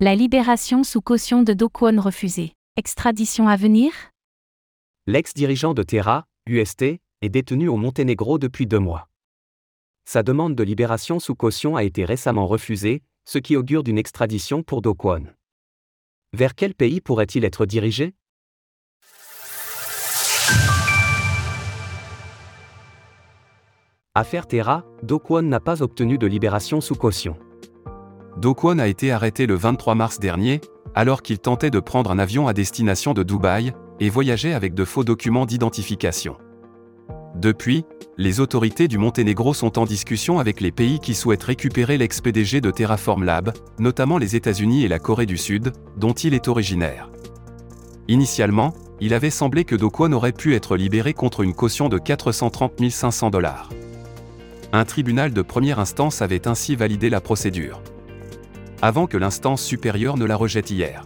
La libération sous caution de Do refusée. Extradition à venir? L'ex-dirigeant de Terra, UST, est détenu au Monténégro depuis deux mois. Sa demande de libération sous caution a été récemment refusée, ce qui augure d'une extradition pour Do. Vers quel pays pourrait-il être dirigé? Affaire Terra, Do n'a pas obtenu de libération sous caution. Do Kwon a été arrêté le 23 mars dernier, alors qu'il tentait de prendre un avion à destination de Dubaï, et voyageait avec de faux documents d'identification. Depuis, les autorités du Monténégro sont en discussion avec les pays qui souhaitent récupérer l'ex-PDG de Terraform Lab, notamment les États-Unis et la Corée du Sud, dont il est originaire. Initialement, il avait semblé que Do Kwon aurait pu être libéré contre une caution de 430 500 dollars. Un tribunal de première instance avait ainsi validé la procédure. Avant que l'instance supérieure ne la rejette hier.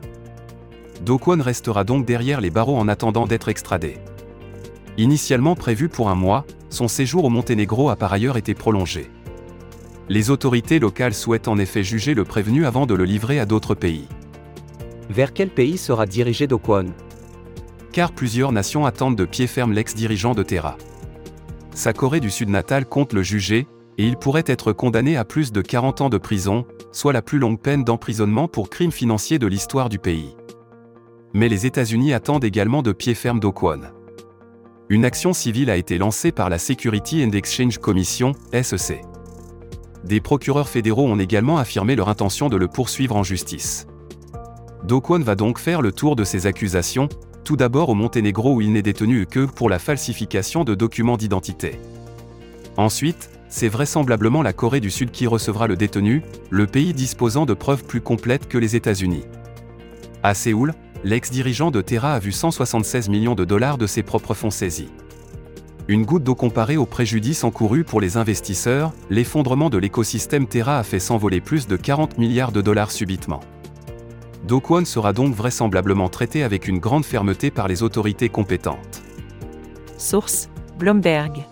Do Kwon restera donc derrière les barreaux en attendant d'être extradé. Initialement prévu pour un mois, son séjour au Monténégro a par ailleurs été prolongé. Les autorités locales souhaitent en effet juger le prévenu avant de le livrer à d'autres pays. Vers quel pays sera dirigé Do Kwon Car plusieurs nations attendent de pied ferme l'ex-dirigeant de Terra. Sa Corée du Sud natale compte le juger, et il pourrait être condamné à plus de 40 ans de prison, soit la plus longue peine d'emprisonnement pour crimes financiers de l'histoire du pays. Mais les États-Unis attendent également de pied ferme Do Kwon. Une action civile a été lancée par la Security and Exchange Commission, SEC. Des procureurs fédéraux ont également affirmé leur intention de le poursuivre en justice. Do Kwon va donc faire le tour de ces accusations, tout d'abord au Monténégro où il n'est détenu que pour la falsification de documents d'identité. Ensuite, c'est vraisemblablement la Corée du Sud qui recevra le détenu, le pays disposant de preuves plus complètes que les États-Unis. À Séoul, l'ex-dirigeant de Terra a vu 176 millions de dollars de ses propres fonds saisis. Une goutte d'eau comparée au préjudice encouru pour les investisseurs, l'effondrement de l'écosystème Terra a fait s'envoler plus de 40 milliards de dollars subitement. Do Kwon sera donc vraisemblablement traité avec une grande fermeté par les autorités compétentes. Source Bloomberg.